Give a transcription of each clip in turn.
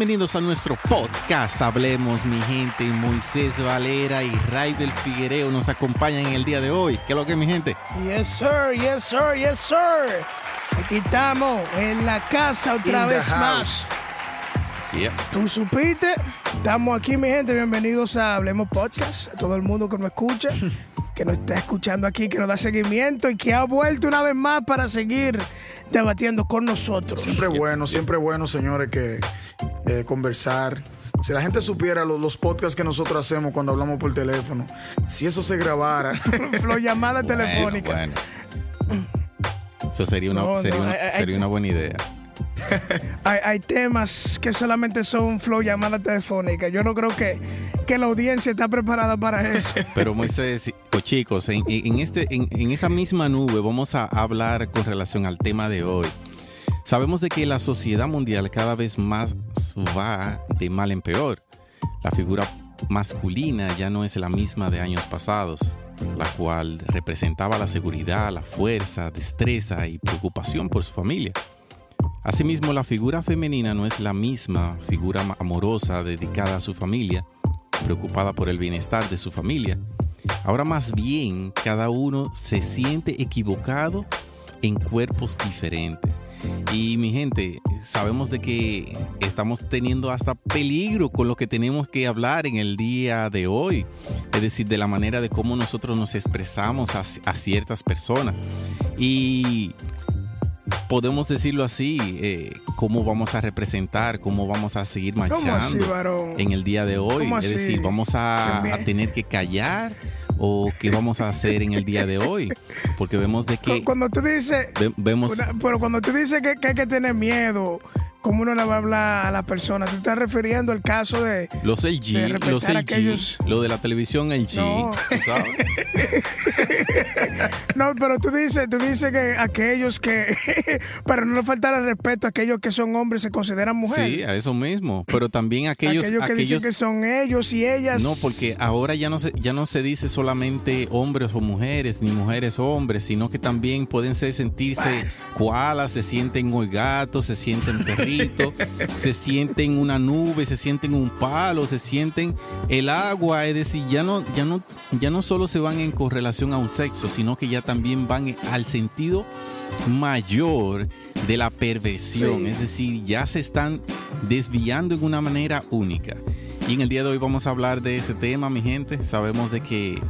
Bienvenidos a nuestro podcast. Hablemos, mi gente. Moisés Valera y Raibel Figuereo nos acompañan en el día de hoy. ¿Qué es lo que, mi gente? Yes, sir, yes, sir, yes, sir. Aquí estamos en la casa otra In vez más. house. ¿Tú supiste? Estamos aquí, mi gente. Bienvenidos a Hablemos Podcast. A todo el mundo que nos escucha, que nos está escuchando aquí, que nos da seguimiento y que ha vuelto una vez más para seguir debatiendo con nosotros. Siempre bueno, siempre bueno, señores, que eh, conversar. Si la gente supiera lo- los, podcasts que nosotros hacemos cuando hablamos por teléfono, si eso se grabara, Flow llamada telefónica. Bueno, bueno. Eso sería una, No, no, sería, una, hay- hay- sería una buena idea. Hay, temas que solamente son flow llamada telefónica. Yo no creo que, que la audiencia está preparada para eso. Pero Moisés, o chicos, en, este, en esa misma nube vamos a hablar con relación al tema de hoy. Sabemos de que la sociedad mundial cada vez más va de mal en peor. La figura masculina ya no es la misma de años pasados, la cual representaba la seguridad, la fuerza, destreza y preocupación por su familia. Asimismo, la figura femenina no es la misma figura amorosa dedicada a su familia, preocupada por el bienestar de su familia. Ahora más bien cada uno se siente equivocado en cuerpos diferentes. Y mi gente, sabemos de que estamos teniendo hasta peligro con lo que tenemos que hablar en el día de hoy. Es decir, de la manera de cómo nosotros nos expresamos a, a ciertas personas. Y podemos decirlo así, eh, cómo vamos a representar, cómo vamos a seguir ¿Cómo así, marchando en el día de hoy. ¿Cómo Es decir, vamos a, tener que callar o qué vamos a hacer en el día de hoy. Porque vemos de que... Cu- Cuando tú dices, ve- vemos... una- pero cuando tú dices que, que hay que tener miedo, ¿cómo uno le va a hablar a la persona? ¿Tú estás refiriendo al caso de... Los de LG, respetar los LG, aquellos- lo de la televisión LG, No. No, pero tú dices, tú dices que aquellos que, para no faltar al respeto, aquellos que son hombres se consideran mujeres. Sí, a eso mismo. Pero también aquellos, aquellos que aquellos, dicen que son ellos y ellas. No, porque ahora ya no se, ya no se dice solamente hombres o mujeres, ni mujeres o hombres, sino que también pueden ser sentirse koalas, se sienten gatos, se sienten perritos, se sienten una nube, se sienten un palo, se sienten el agua, es decir, ya no, ya no, ya no solo se van en correlación a un sexo, sino que ya también van al sentido mayor de la perversión, Sí. es decir, ya se están desviando en una manera única. Y en el día de hoy vamos a hablar de ese tema, mi gente. Sabemos de que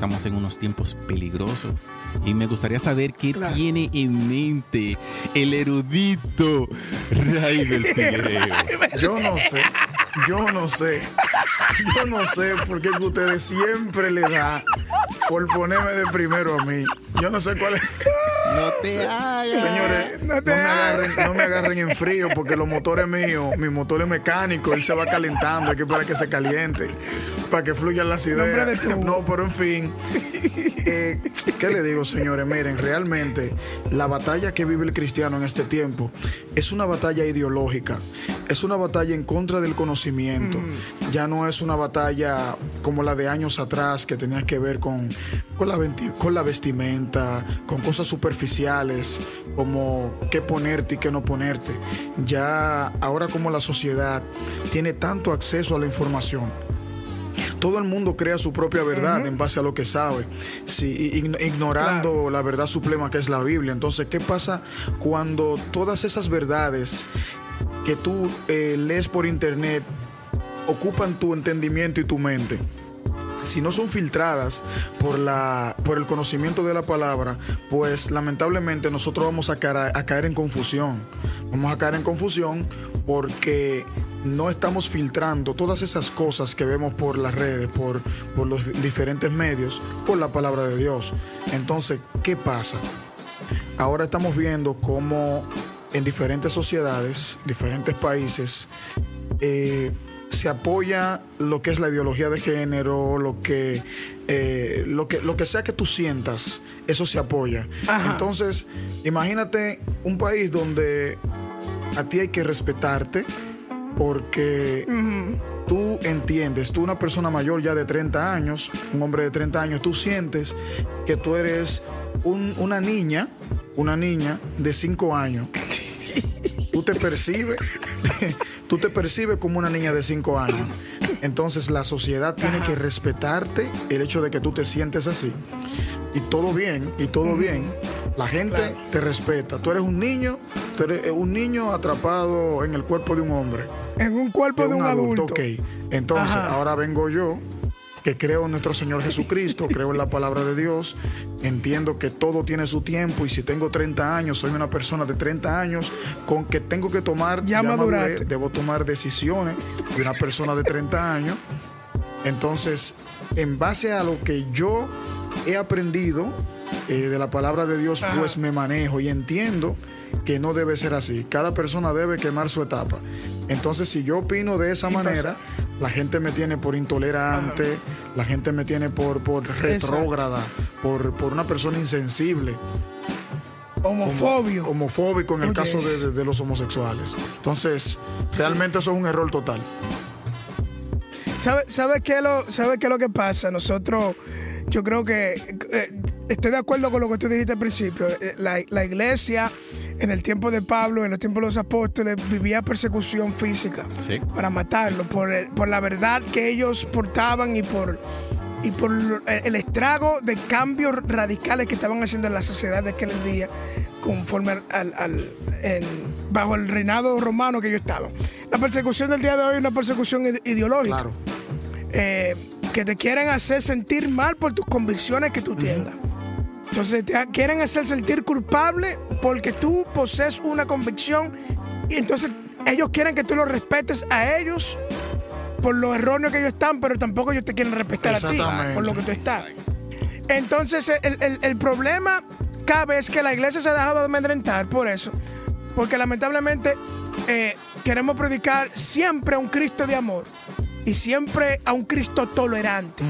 estamos en unos tiempos peligrosos. Y me gustaría saber qué Claro. tiene en mente el erudito Raibel Figuereo. yo no sé, yo no sé, yo no sé por qué ustedes siempre le da por ponerme de primero a mí. Yo no sé cuál es. No te hagas. Señores, no no, te me agarren, no me agarren en frío porque los motores míos, mi motor es mecánico, él se va calentando, hay que esperar que se caliente para que fluyan las ideas. No, pero en fin, eh, ¿qué le digo, señores? Miren, realmente la batalla que vive el cristiano en este tiempo es una batalla ideológica, es una batalla en contra del conocimiento, Mm. ya no es una batalla como la de años atrás que tenía que ver con, con, la, venti- con la vestimenta, con cosas superficiales, como qué ponerte y qué no ponerte. Ya ahora como la sociedad tiene tanto acceso a la información, todo el mundo crea su propia verdad en base a lo que sabe, sí, ignorando la verdad suprema que es la Biblia. Entonces, ¿qué pasa cuando todas esas verdades que tú eh, lees por internet ocupan tu entendimiento y tu mente? si no son filtradas por, la, por el conocimiento de la palabra, pues lamentablemente nosotros vamos a caer en confusión. Vamos a caer en confusión porque no estamos filtrando todas esas cosas que vemos por las redes, por, por los diferentes medios, por la palabra de Dios. Entonces, ¿qué pasa? Ahora estamos viendo cómo en diferentes sociedades, diferentes países, eh, se apoya lo que es la ideología de género, lo que, eh, lo que, lo que sea que tú sientas, eso se apoya. Ajá. Entonces, imagínate un país donde a ti hay que respetarte porque tú entiendes, tú una persona mayor ya de 30 años, un hombre de 30 años, tú sientes que tú eres un- una niña, una niña de 5 años. Tú te percibes tú te percibes como una niña de 5 años. Entonces la sociedad tiene que respetarte el hecho de que tú te sientes así. Y todo bien, y todo bien. La gente te respeta. Tú eres un niño, tú eres un niño atrapado en el cuerpo de un hombre. En un cuerpo de, un, adulto. Ok. Entonces, ahora vengo yo que creo en nuestro Señor Jesucristo, creo en la palabra de Dios, entiendo que todo tiene su tiempo y si tengo 30 años, soy una persona de 30 años con que tengo que tomar, ya, debo tomar decisiones de una persona de 30 años. Entonces, en base a lo que yo he aprendido eh, de la palabra de Dios, pues me manejo y entiendo que no debe ser así. Cada persona debe quemar su etapa. Entonces, si yo opino de esa manera, la gente me tiene por intolerante, la gente me tiene por, por retrógrada, por, por una persona insensible. Homofóbico. homofóbico en el caso de, los homosexuales. Entonces, realmente eso es un error total. ¿Sabe, sabe, qué, lo, ¿Sabe qué es lo que pasa? Nosotros, yo creo que eh, estoy de acuerdo con lo que tú dijiste al principio. Eh, la, la iglesia en el tiempo de Pablo, en los tiempos de los apóstoles, vivía persecución física para matarlo por, por la verdad que ellos portaban y por, y por el estrago de cambios radicales que estaban haciendo en la sociedad de aquel día conforme al, bajo el reinado romano que ellos estaban. La persecución del día de hoy es una persecución ideológica. Claro. Eh, que te quieren hacer sentir mal por tus convicciones que tú tengas. Entonces te quieren hacer sentir culpable porque tú posees una convicción y entonces ellos quieren que tú los respetes a ellos por lo erróneo que ellos están, pero tampoco ellos te quieren respetar a ti por lo que tú estás. Entonces el, problema cabe es que la iglesia se ha dejado de amedrentar por eso, porque lamentablemente eh, queremos predicar siempre a un Cristo de amor y siempre a un Cristo tolerante.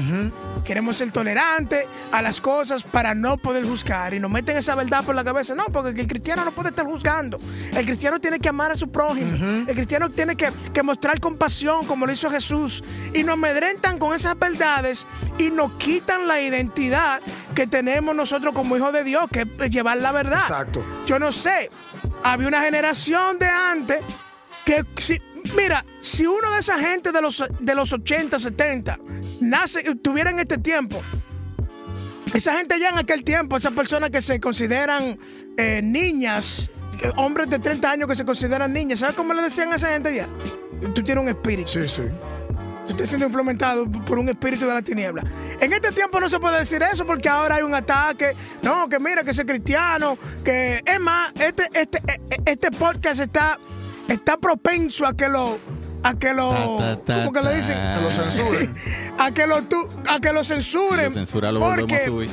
Queremos ser tolerantes a las cosas para no poder juzgar y nos meten esa verdad por la cabeza. No, porque el cristiano no puede estar juzgando. El cristiano tiene que amar a su prójimo. El cristiano tiene que, mostrar compasión como lo hizo Jesús. Y nos amedrentan con esas verdades y nos quitan la identidad que tenemos nosotros como hijos de Dios, que es llevar la verdad. Exacto. Yo no sé, había una generación de antes que si, Mira, si uno de esa gente de los, de los 80, 70 nace, tuviera en este tiempo, esa gente ya en aquel tiempo, esas personas que se consideran eh, niñas, hombres de 30 años que se consideran niñas, ¿sabes cómo le decían a esa gente ya? Tú tienes un espíritu. Sí, sí. Tú estás siendo implementado por un espíritu de la tiniebla. En este tiempo no se puede decir eso porque ahora hay un ataque. No, que mira, que ese cristiano, que es más, este, este, e, e, este podcast está está propenso a que lo a que lo ¿cómo que le dicen? A lo censuren. a que lo a que lo censuren. censura lo volvemos a subir.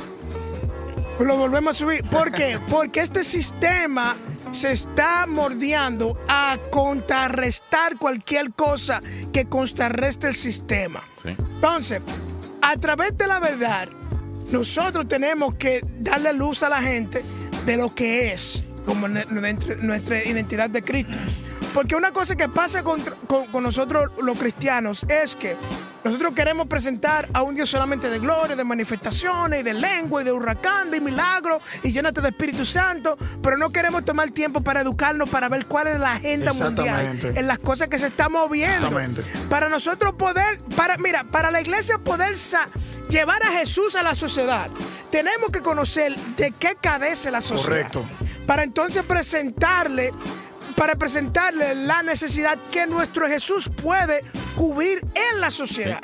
Lo volvemos a subir. ¿Por qué? Porque este sistema se está mordiendo a contrarrestar cualquier cosa que contrarreste el sistema. Entonces, a través de la verdad, nosotros tenemos que darle luz a la gente de lo que es como nuestra identidad de Cristo. Porque una cosa que pasa con, nosotros los cristianos es que nosotros queremos presentar a un Dios solamente de gloria, de manifestaciones, de lengua, y de huracán, de milagro, y llénate de Espíritu Santo, pero no queremos tomar tiempo para educarnos, para ver cuál es la agenda mundial, en las cosas que se están moviendo. Para nosotros poder, para, mira, para la iglesia poder llevar a Jesús a la sociedad, tenemos que conocer de qué cadece la sociedad. Correcto. Para entonces presentarle para presentarle la necesidad que nuestro Jesús puede cubrir en la sociedad.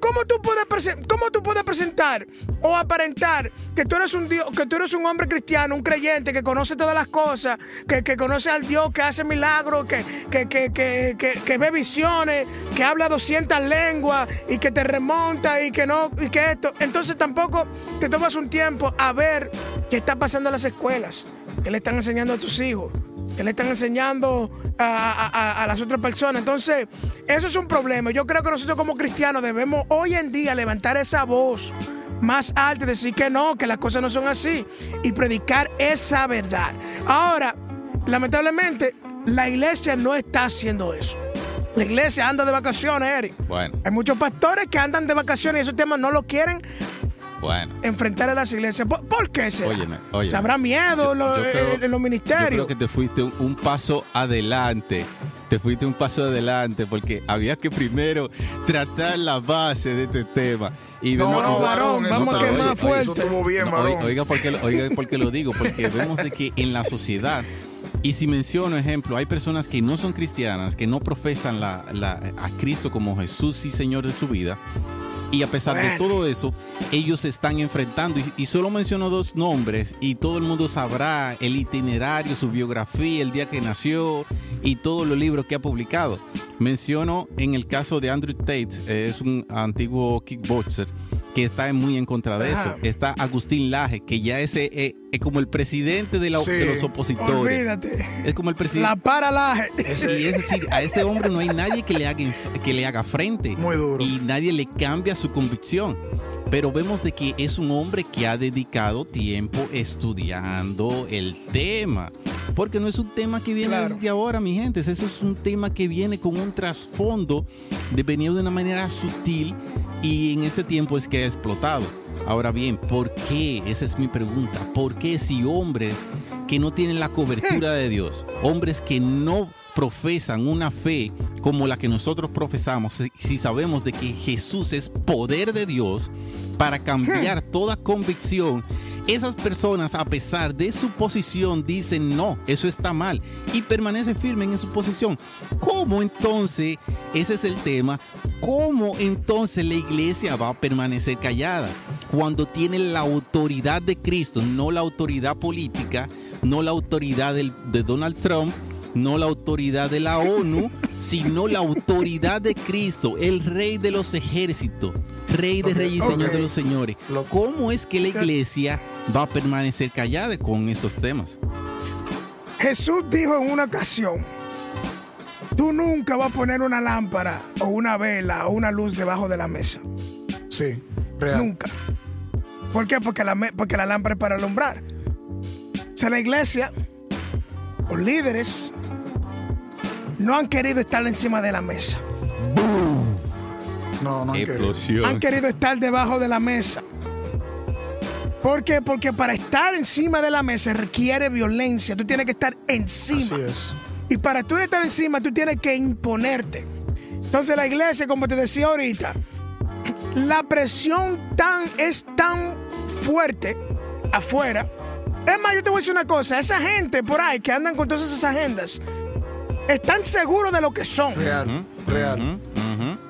¿Cómo tú puedes, cómo tú puedes presentar o aparentar que tú eres un Dios, que tú eres un hombre cristiano, un creyente que conoce todas las cosas, que, conoce al Dios que hace milagros, que, que, ve visiones, que habla 200 lenguas y que te remonta y que no, y que esto. Entonces tampoco te tomas un tiempo a ver qué está pasando en las escuelas, qué le están enseñando a tus hijos que le están enseñando a, las otras personas. Entonces, eso es un problema. Yo creo que nosotros como cristianos debemos hoy en día levantar esa voz más alta y decir que no, que las cosas no son así y predicar esa verdad. Ahora, lamentablemente, la iglesia no está haciendo eso. La iglesia anda de vacaciones, Eric. Bueno. Hay muchos pastores que andan de vacaciones y esos temas no lo quieren bueno. enfrentar a las iglesias. ¿Por, qué será? Óyeme, óyeme. ¿Habrá miedo en los ministerios? Yo creo que te fuiste un, paso adelante te fuiste un paso adelante porque había que primero tratar la base de este tema. Y no, no, varón, vamos a quemar fuerte. Eso estuvo bien, varón. Oiga, porque, oiga, porque lo digo, porque vemos de que en la sociedad y si menciono ejemplo, hay personas que no son cristianas, que no profesan la, a Cristo como Jesús y Señor de su vida, y a pesar de todo eso, ellos se están enfrentando. Y, solo menciono dos nombres y todo el mundo sabrá el itinerario, su biografía, el día que nació y todos los libros que ha publicado. Menciono en el caso de Andrew Tate, es un antiguo kickboxer que está muy en contra de eso. Está Agustín Laje, que ya es, eh, es como el presidente de, los opositores. Olvídate. Es como el presidente. La para Laje. Y es decir, a este hombre no hay nadie que le haga, que le haga frente. Muy duro. Y nadie le cambia su convicción. Pero vemos de que es un hombre que ha dedicado tiempo estudiando el tema. Porque no es un tema que viene desde ahora, mi gente. Eso es un tema que viene con un trasfondo de venir de una manera sutil y en este tiempo es que ha explotado. Ahora bien, ¿por qué? Esa es mi pregunta. ¿Por qué si hombres que no tienen la cobertura de Dios, hombres que no profesan una fe como la que nosotros profesamos, si sabemos de que Jesús es poder de Dios para cambiar toda convicción, esas personas, a pesar de su posición, dicen no, eso está mal y permanecen firmes en su posición. ¿Cómo entonces, ese es el tema, cómo entonces la iglesia va a permanecer callada cuando tiene la autoridad de Cristo, no la autoridad política, no la autoridad de Donald Trump, no la autoridad de la ONU, sino la autoridad de Cristo, el rey de los ejércitos, rey de reyes y señor de los señores. ¿Cómo es que la iglesia va a permanecer callada con estos temas? Jesús dijo en una ocasión, tú nunca vas a poner una lámpara o una vela o una luz debajo de la mesa. Sí, real. Nunca. ¿Por qué? Porque la, porque la lámpara es para alumbrar. O sea, la iglesia, los líderes, no han querido estar encima de la mesa. No, no han querido. Han querido estar debajo de la mesa. ¿Por qué? Porque para estar encima de la mesa requiere violencia. Tú tienes que estar encima. Así es. Y para tú estar encima, tú tienes que imponerte. Entonces la iglesia, como te decía ahorita, la presión tan, es tan fuerte afuera. Es más, yo te voy a decir una cosa. Esa gente por ahí que andan con todas esas agendas, están seguros de lo que son. Real, real.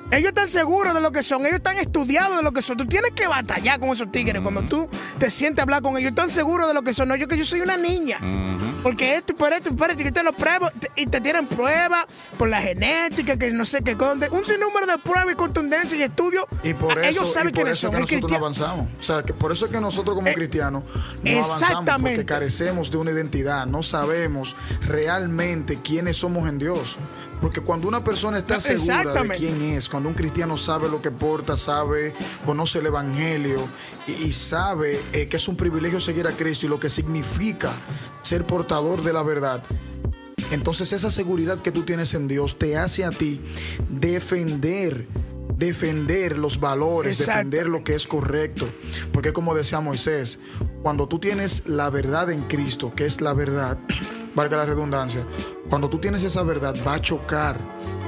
Ellos están seguros de lo que son, ellos están estudiados de lo que son. Tú tienes que batallar con esos tigres. Cuando tú te sientes a hablar con ellos, están seguros de lo que son. No, yo que yo soy una niña. Porque esto, por esto, por esto, y te lo pruebo. Y te tienen pruebas por la genética, que no sé qué. Un sinnúmero de pruebas y contundencia y estudios. Y por eso, ellos saben quiénes son. que nosotros no avanzamos. O sea, que por eso es que nosotros como eh, cristianos no avanzamos. Porque carecemos de una identidad. No sabemos realmente quiénes somos en Dios. Porque cuando una persona está segura de quién es, cuando un cristiano sabe lo que porta, sabe, conoce el Evangelio y, sabe eh, que es un privilegio seguir a Cristo y lo que significa ser portador de la verdad, entonces esa seguridad que tú tienes en Dios te hace a ti defender defender los valores, defender lo que es correcto. Porque como decía Moisés, cuando tú tienes la verdad en Cristo, que es la verdad, valga la redundancia, cuando tú tienes esa verdad va a chocar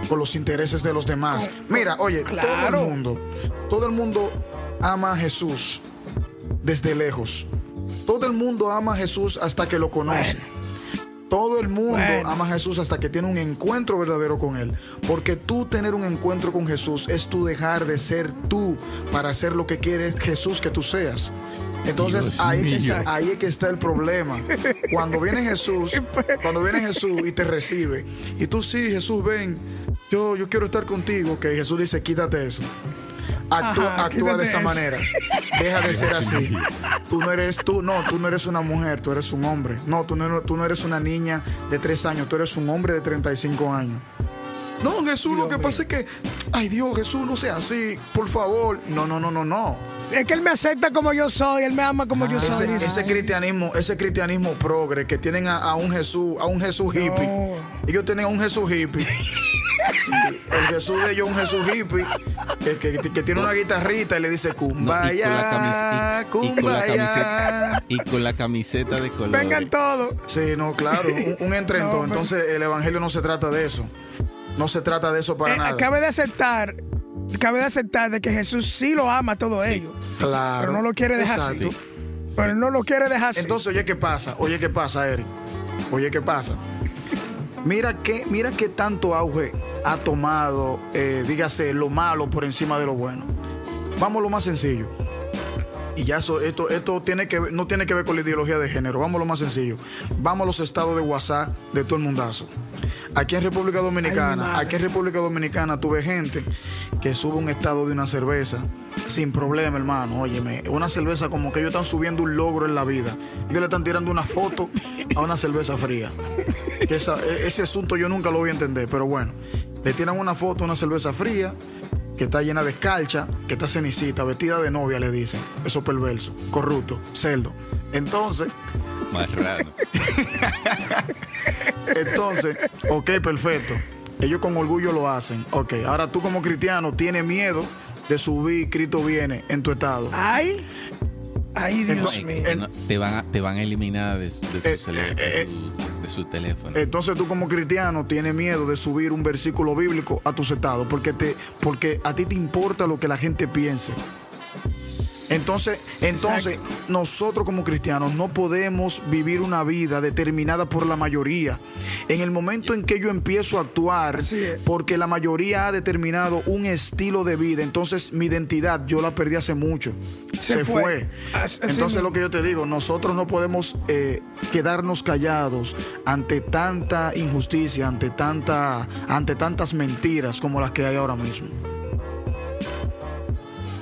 con los intereses de los demás. Mira, oye, todo el mundo, todo el mundo ama a Jesús desde lejos. Todo el mundo ama a Jesús hasta que lo conoce. Todo el mundo ama a Jesús hasta que tiene un encuentro verdadero con Él. Porque tú tener un encuentro con Jesús es tú dejar de ser tú para hacer lo que quiere Jesús que tú seas. Entonces ahí, ahí, es que está el problema. Cuando viene Jesús, cuando viene Jesús y te recibe, y tú sí, Jesús, ven, yo, yo quiero estar contigo, que Jesús dice, quítate eso. Actúa, de esa manera. Deja de ser así. Tú no eres tú, no, tú no eres una mujer, tú eres un hombre. No, tú no, tú no eres una niña de tres años, tú eres un hombre de 35 años. No, Jesús, lo que pasa es que, ay Dios, Jesús, no sea así, por favor. No, no, no, no, no. Es que él me acepta como yo soy, él me ama como yo soy. Ese cristianismo, ese cristianismo progre que tienen a, un Jesús, a un Jesús hippie. Ellos tienen a un Jesús hippie. Sí, el Jesús de ellos es un Jesús hippie que, que- que tiene una guitarrita y le dice No, y con la y- y con la Kumbaya. camiseta- y con la camiseta de color. Vengan todos. Sí, no, claro, un, un entrentón. No, pero- Entonces el evangelio no se trata de eso. No se trata de eso para Eh, nada. cabe de aceptar, cabe de aceptar de que Jesús sí lo ama a todos ellos. Claro. Pero no lo quiere dejar así. Pero no lo quiere dejar así. Entonces, oye, ¿qué pasa? Oye, ¿qué pasa, Eric? Oye, ¿qué pasa? Mira qué, mira qué tanto auge ha tomado, eh, dígase, lo malo por encima de lo bueno. Vamos a lo más sencillo. Y ya eso, esto, esto tiene que, no tiene que ver con la ideología de género. Vamos a lo más sencillo. Vamos a los estados de WhatsApp de todo el mundazo. Aquí en República Dominicana, aquí en República Dominicana tuve gente que sube un estado de una cerveza sin problema, hermano. Óyeme, una cerveza como que ellos están subiendo un logro en la vida. Ellos le están tirando una foto a una cerveza fría. Esa- e- ese asunto yo nunca lo voy a entender, pero bueno. Le tiran una foto a una cerveza fría que está llena de escarcha, que está cenicita, vestida de novia, le dicen. Eso perverso, corrupto, cerdo. Entonces, Marrano. entonces, ok, perfecto. Ellos con orgullo lo hacen. Ok, ahora tú como cristiano tienes miedo de subir Cristo viene en tu estado. Ay, ay, Dios Entonces, mío. en- No, te, van a, te van a eliminar de, de Eh, su, eh, de su- de su teléfono. Entonces tú como cristiano tienes miedo de subir un versículo bíblico a tu estado porque te porque a ti te importa lo que la gente piense. Entonces, entonces nosotros como cristianos no podemos vivir una vida determinada por la mayoría. En el momento en que yo empiezo a actuar porque la mayoría ha determinado un estilo de vida, entonces mi identidad yo la perdí hace mucho. Se Se, fue. Entonces lo que yo te digo, nosotros no podemos eh, quedarnos callados ante tanta injusticia, ante tanta, ante tantas mentiras como las que hay ahora mismo.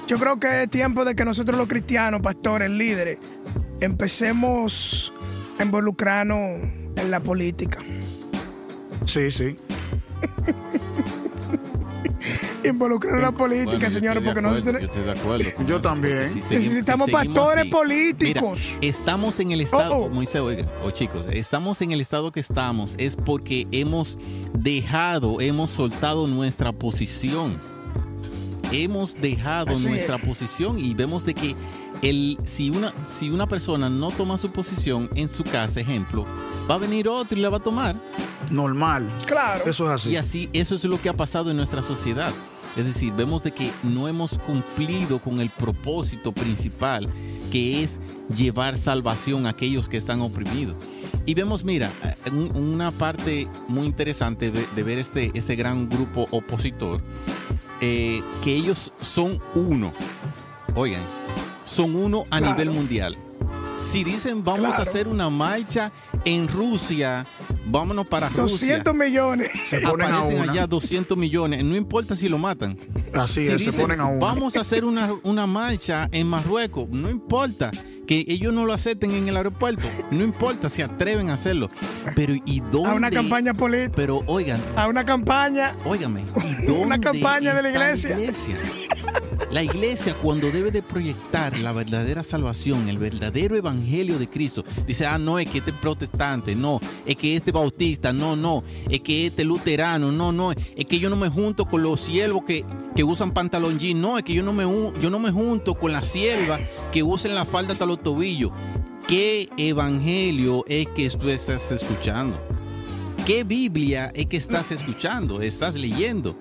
Yo creo que es tiempo de que nosotros los cristianos, pastores, líderes, empecemos a involucrarnos en la política. Sí, sí. Involucrarnos en la política, Bueno, señores, porque nosotros acuerdo, tenemos... Yo estoy de acuerdo. Yo eso, también. porque si seguimos- Necesitamos si pastores así- políticos. Mira, estamos en el estado, Oh, oh. Moisés, oiga, o chicos, estamos en el estado que estamos es porque hemos dejado, hemos soltado nuestra posición. Hemos dejado Así nuestra es. posición y vemos de que el, si, una, si una persona no toma su posición en su casa, ejemplo, va a venir otro y la va a tomar. Normal. Claro. Eso es así. Y así, eso es lo que ha pasado en nuestra sociedad. Es decir, vemos de que no hemos cumplido con el propósito principal, que es llevar salvación a aquellos que están oprimidos. Y vemos, mira, un- una parte muy interesante de, de ver este, este gran grupo opositor, eh, que ellos son uno. Oigan, son uno a Claro. nivel mundial. Si dicen vamos a hacer una marcha en Rusia, vámonos para Rusia. 200 millones. Se ponen a Aparecen una. allá 200 millones, no importa si lo matan. Así Si es, se ponen a una. Vamos a hacer una, una marcha en Marruecos, no importa que ellos no lo acepten en el aeropuerto, no importa si atreven a hacerlo. Pero ¿y dónde? A una campaña política. Pero oigan, A una campaña. óigame, ¿y dónde Una campaña de la está iglesia. La iglesia cuando debe de proyectar la verdadera salvación, el verdadero evangelio de Cristo, dice, ah, no, es que este es protestante, no, es que este bautista, no, no, es que este luterano, no, no, es que yo no me junto con los siervos que, que usan pantalón jean, no, es que yo no me, yo no me junto con las siervas que usen la falda hasta los tobillos. ¿Qué evangelio es que tú estás escuchando? ¿Qué Biblia es que estás escuchando? ¿Estás leyendo?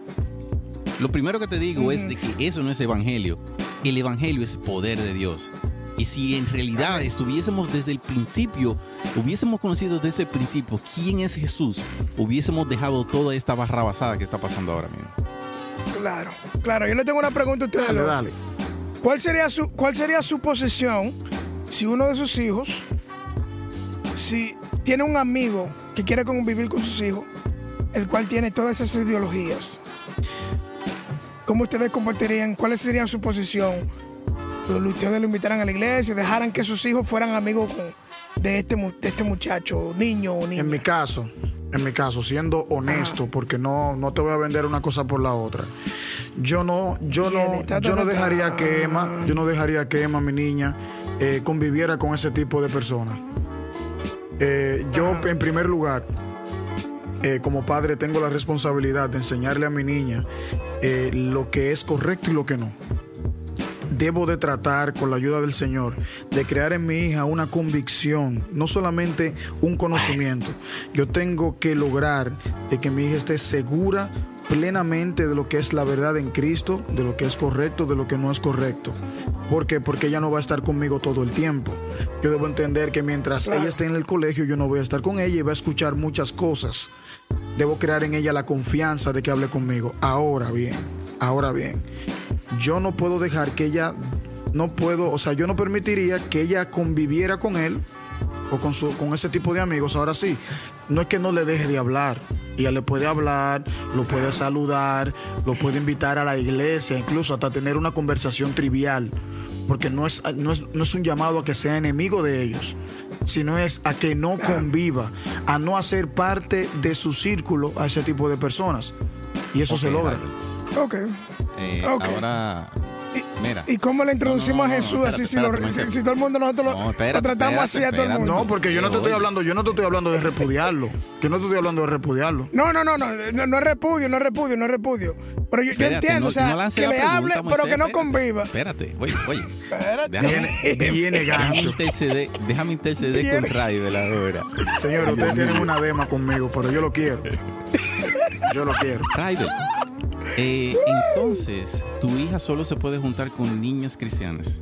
Lo primero que te digo es de que eso no es evangelio. El evangelio es poder de Dios. Y si en realidad estuviésemos desde el principio, hubiésemos conocido desde el principio quién es Jesús, hubiésemos dejado toda esta barrabasada que está pasando ahora mismo. Claro. Claro, yo le tengo una pregunta a ustedes. Dale, dale. ¿Cuál sería su, cuál sería su posición si uno de sus hijos, si tiene un amigo que quiere convivir con sus hijos, el cual tiene todas esas ideologías? ¿Cómo ustedes compartirían? ¿Cuál sería su posición? Ustedes lo invitaran a la iglesia, dejaran que sus hijos fueran amigos de, este, de este muchacho, niño o niña. En mi caso, en mi caso, siendo honesto, porque no, no te voy a vender una cosa por la otra. Yo no, yo no, yo no dejaría que Emma, yo no dejaría que Emma, mi niña, eh, conviviera con ese tipo de personas. Eh, yo, en primer lugar, eh, como padre tengo la responsabilidad de enseñarle a mi niña eh, lo que es correcto y lo que no. Debo de tratar con la ayuda del Señor de crear en mi hija una convicción, no solamente un conocimiento. Yo tengo que lograr de que mi hija esté segura plenamente de lo que es la verdad en Cristo, de lo que es correcto, de lo que no es correcto. ¿Por qué? Porque ella no va a estar conmigo todo el tiempo. Yo debo entender que mientras ella esté en el colegio, yo no voy a estar con ella y va a escuchar muchas cosas. Debo crear en ella la confianza de que hable conmigo. Ahora bien, ahora bien, yo no puedo dejar que ella, no puedo, o sea, yo no permitiría que ella conviviera con él o con, su, con ese tipo de amigos. Ahora sí, no es que no le deje de hablar. Ella le puede hablar, lo puede saludar, lo puede invitar a la iglesia, incluso hasta tener una conversación trivial. Porque no es, no es, no es un llamado a que sea enemigo de ellos, sino es a que no conviva, a no hacer parte de su círculo a ese tipo de personas. Y eso se logra. Ok. Eh, Ok. Ahora, mira. ¿Y cómo le introducimos No, no, no, a Jesús no, así espérate, si, lo- espérate, si- espérate. si todo el mundo nosotros lo- No, lo, espérate, tratamos así a todo el mundo? No, porque yo no te estoy hablando, yo no te estoy hablando de repudiarlo. Yo no te estoy hablando de repudiarlo. No, no, no, no, no, no es repudio, no es repudio, no es repudio. Pero yo, entiendo, no- o sea, que le pregunta, hable, Moisés, pero que no conviva. Espérate, oye, oye. Espérate. Déjame, Viene, gancho. interceder, déjame interceder con Viene. Raibel ahora. Señor, ustedes tienen una dema conmigo, pero yo lo quiero. Yo lo quiero. Raibel, eh, entonces, tu hija solo se puede juntar con niñas cristianas.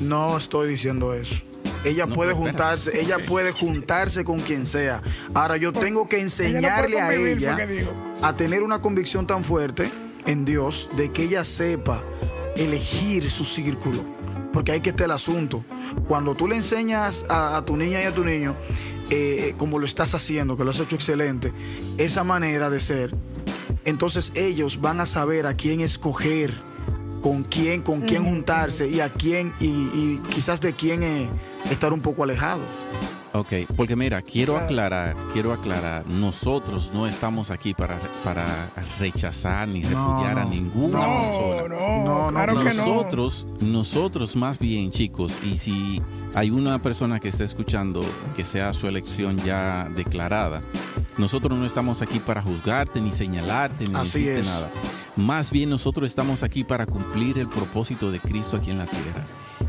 No estoy diciendo eso. Ella No, puede espera. juntarse, ella puede juntarse con quien sea. Ahora yo tengo que Ella no puede enseñarle a ella a tener una convicción tan fuerte en Dios de que ella sepa elegir su círculo. Porque ahí que está el asunto. Cuando tú le enseñas a, a tu niña y a tu niño, eh, como lo estás haciendo, que lo has hecho excelente, esa manera de ser, entonces ellos van a saber a quién escoger, con quién, con quién juntarse y a quién, y, y quizás de quién eh, estar un poco alejado. Ok, porque mira, quiero aclarar, quiero aclarar, nosotros no estamos aquí para, para rechazar ni No, repudiar a no. ninguna No, persona. no, No, no, claro que no. nosotros, nosotros más bien, chicos, y si hay una persona que está escuchando que sea su elección ya declarada, nosotros no estamos aquí para juzgarte, ni señalarte, ni Así decirte es. nada. Más bien nosotros estamos aquí para cumplir el propósito de Cristo aquí en la tierra.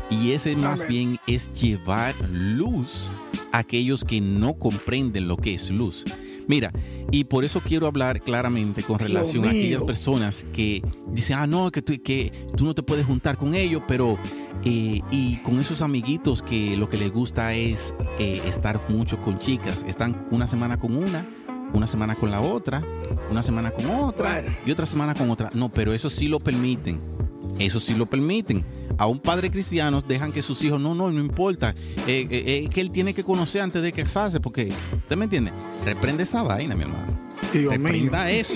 Y ese más Amén. bien es llevar luz a aquellos que no comprenden lo que es luz. Mira, y por eso quiero hablar claramente con Dios relación a aquellas personas que dicen, ah, no, que tú, que tú no te puedes juntar con ellos, pero, eh, y con esos amiguitos que lo que les gusta es eh, estar mucho con chicas, están una semana con una, una semana con la otra, una semana con otra Bueno. y otra semana con otra. No, pero eso sí lo permiten. Eso sí lo permiten. A un padre cristiano dejan que sus hijos, no, no, no importa. Eh, eh, eh, que él tiene que conocer antes de casarse, porque, ¿usted me entiende? Reprende esa vaina, mi hermano. Dios mío. Reprenda eso.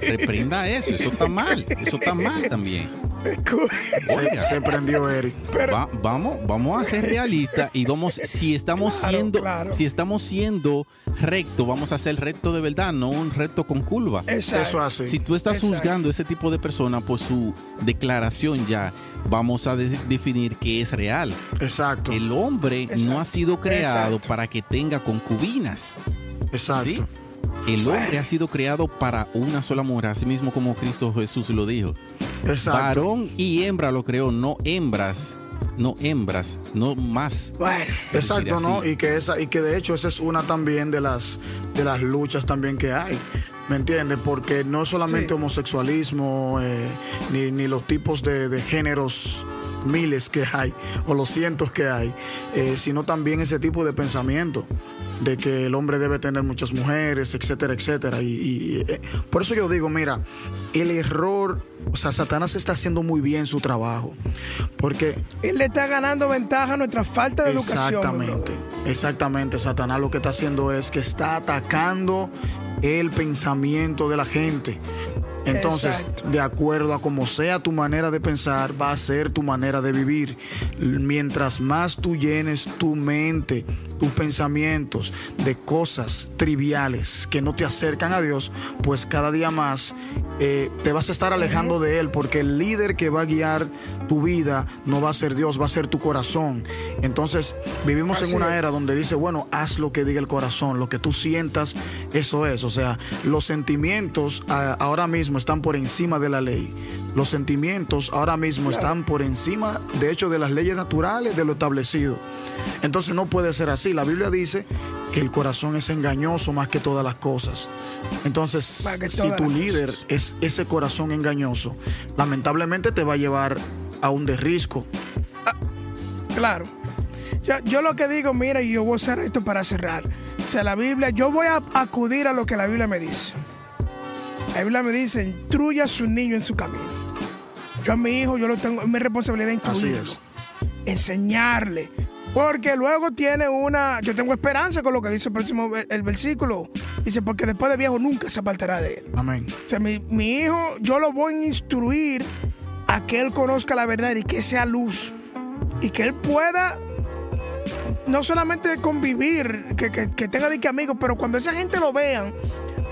Reprenda eso. Eso está mal. Eso está mal también. Se, Oiga. se prendió Eric. Va- vamos, vamos a ser realistas y vamos, si estamos Claro, siendo, claro. si estamos siendo recto, vamos a ser recto de verdad, no un recto con curva. Exacto. Eso así. Si tú estás Exacto. juzgando a ese tipo de persona por su declaración ya, vamos a de- definir que es real. Exacto. El hombre Exacto. no ha sido creado Exacto. para que tenga concubinas. Exacto. ¿sí? El hombre ha sido creado para una sola mujer, así mismo como Cristo Jesús lo dijo. Exacto. Varón y hembra lo creó, no hembras, no hembras, no más. Bueno, Exacto, ¿no? Y que esa, y que de hecho esa es una también de las de las luchas también que hay. ¿Me entiendes? Porque no solamente Sí. homosexualismo, eh, ni, ni los tipos de, de géneros miles que hay, o los cientos que hay, eh, sino también ese tipo de pensamiento de que el hombre debe tener muchas mujeres, etcétera, etcétera. Y, y, eh, por eso yo digo, mira, el error, o sea, Satanás está haciendo muy bien su trabajo. Porque él le está ganando ventaja a nuestra falta de educación. mi Exactamente, exactamente. Satanás lo que está haciendo es que está atacando el pensamiento de la gente. Entonces, de acuerdo a como sea tu manera de pensar, va a ser tu manera de vivir. Mientras más tú llenes tu mente, tus pensamientos de cosas triviales que no te acercan a Dios, pues cada día más eh, te vas a estar alejando de Él, porque el líder que va a guiar tu vida no va a ser Dios, va a ser tu corazón. Entonces, vivimos en una era donde dice, bueno, haz lo que diga el corazón, lo que tú sientas, eso es. O sea, los sentimientos ahora mismo están por encima de la ley. Los sentimientos ahora mismo están por encima, de hecho, de las leyes naturales, de lo establecido. Entonces no puede ser así. La Biblia dice que el corazón es engañoso más que todas las cosas. Entonces, si tu líder es ese corazón engañoso, lamentablemente te va a llevar a un derrisco. Ah, claro. Yo, lo que digo, mira, y yo voy a hacer esto para cerrar. O sea, la Biblia, yo voy a acudir a lo que la Biblia me dice. La Biblia me dice, instruya a su niño en su camino. Yo a mi hijo, yo lo tengo, es mi responsabilidad instruirlo. Enseñarle. Porque luego tiene una. Yo tengo esperanza con lo que dice el próximo el versículo. Dice, porque después de viejo nunca se apartará de él. Amén. O sea, mi, mi hijo, yo lo voy a instruir a que él conozca la verdad y que sea luz. Y que él pueda no solamente convivir, que, que, tenga de que amigos, pero cuando esa gente lo vean,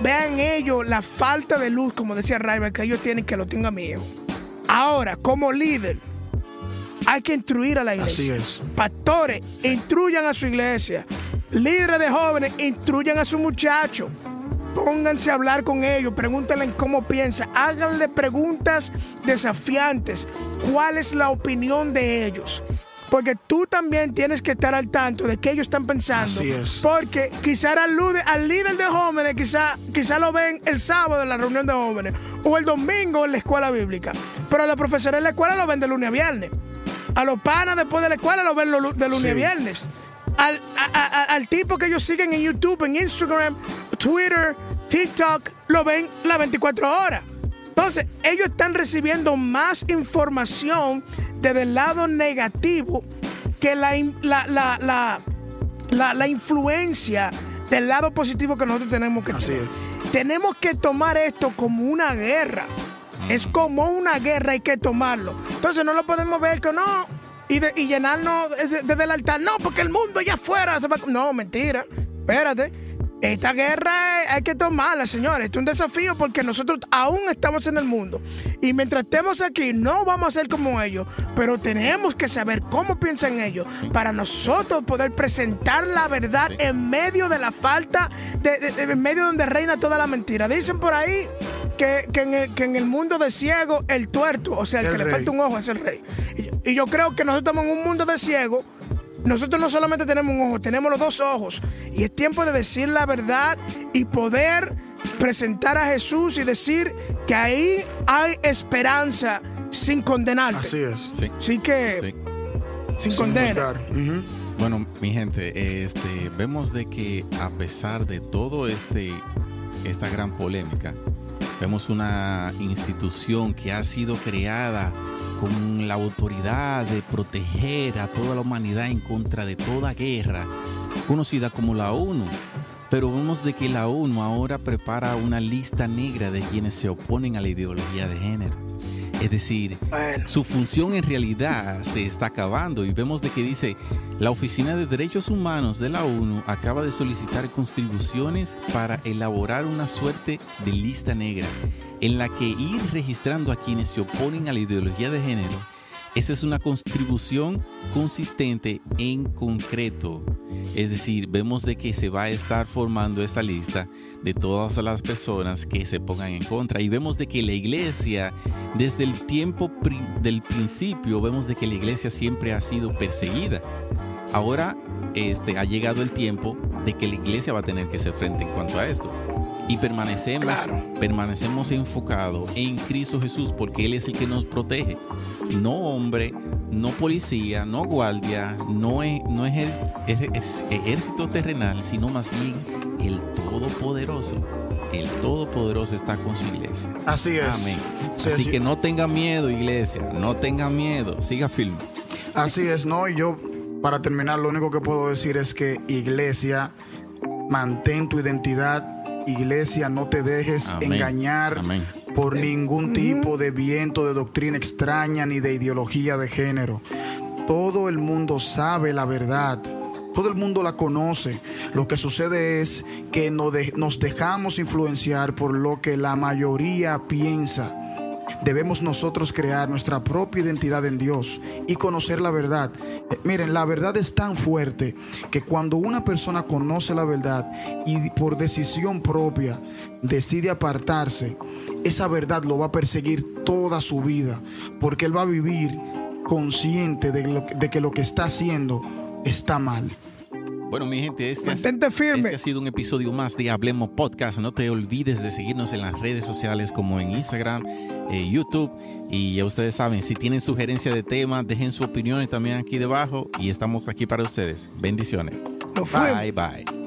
vean ellos la falta de luz, como decía Rival, que ellos tienen que lo tenga mi hijo. Ahora, como líder, hay que instruir a la iglesia. Así es. Pastores, instruyan a su iglesia. Líderes de jóvenes, instruyan a su muchacho. Pónganse a hablar con ellos, pregúntenle cómo piensa, háganle preguntas desafiantes. ¿Cuál es la opinión de ellos? Porque tú también tienes que estar al tanto de qué ellos están pensando. Así es. Porque quizá alude al líder de jóvenes, quizá, quizá lo ven el sábado en la reunión de jóvenes o el domingo en la escuela bíblica. Pero los profesores en la escuela lo ven de lunes a viernes. A los panas después de la escuela lo ven de lunes a viernes. Al, al, tipo que ellos siguen en YouTube, en Instagram, Twitter, TikTok, lo ven las 24 horas. Entonces, ellos están recibiendo más información desde el lado negativo que la, la, la, influencia del lado positivo que nosotros tenemos que tener. Tenemos que tomar esto como una guerra. Es como una guerra, hay que tomarlo. Entonces no lo podemos ver que no. Y, y llenarnos desde el altar. No, porque el mundo allá afuera se va. No, mentira. Espérate. Esta guerra hay que tomarla, señores. Esto es un desafío porque nosotros aún estamos en el mundo. Y mientras estemos aquí, no vamos a ser como ellos. Pero tenemos que saber cómo piensan ellos para nosotros poder presentar la verdad en medio de la falta, de, en medio donde reina toda la mentira. Dicen por ahí que, en el, mundo de ciego, el tuerto, o sea, el, que le falta un ojo es el rey. Y, y yo creo que nosotros estamos en un mundo de ciego nosotros no solamente tenemos un ojo, tenemos los dos ojos. Y es tiempo de decir la verdad y poder presentar a Jesús y decir que ahí hay esperanza sin condenar. Así es. Sí. que sin, condenar. Bueno, mi gente, este, vemos de que a pesar de todo este esta gran polémica, vemos una institución que ha sido creada con la autoridad de proteger a toda la humanidad en contra de toda guerra, conocida como la ONU. Pero vemos de que la ONU ahora prepara una lista negra de quienes se oponen a la ideología de género. Es decir, su función en realidad se está acabando y vemos de que dice, la Oficina de Derechos Humanos de la ONU acaba de solicitar contribuciones para elaborar una suerte de lista negra en la que ir registrando a quienes se oponen a la ideología de género. Esa es una contribución consistente en concreto. Es decir, vemos de que se va a estar formando esta lista de todas las personas que se pongan en contra. Y vemos de que la iglesia, desde el tiempo del principio, vemos de que la iglesia siempre ha sido perseguida ahora este, ha llegado el tiempo de que la iglesia va a tener que hacer frente en cuanto a esto. Y permanecemos, permanecemos enfocados en Cristo Jesús porque Él es el que nos protege. No hombre, no policía, no guardia, no, es, no es, ejército terrenal, sino más bien el Todopoderoso. El Todopoderoso está con su iglesia. Así es. Amén. así que no tenga miedo, iglesia. No tenga miedo. Siga firme. Así es, ¿no? Y yo para terminar, lo único que puedo decir es que iglesia, mantén tu identidad. Iglesia, no te dejes engañar por ningún tipo de viento de doctrina extraña ni de ideología de género. Todo el mundo sabe la verdad. Todo el mundo la conoce. Lo que sucede es que nos dejamos influenciar por lo que la mayoría piensa. Debemos nosotros crear nuestra propia identidad en Dios y conocer la verdad. Eh, miren, la verdad es tan fuerte que cuando una persona conoce la verdad y por decisión propia decide apartarse, esa verdad lo va a perseguir toda su vida, porque él va a vivir consciente de, de que lo que está haciendo está mal. Bueno, mi gente, este, firme. este ha sido un episodio más de Hablemos Podcast. No te olvides de seguirnos en las redes sociales como en Instagram, eh, YouTube. Y ya ustedes saben, si tienen sugerencia de tema, dejen su opinión también aquí debajo. Y estamos aquí para ustedes. Bendiciones. bye, bye.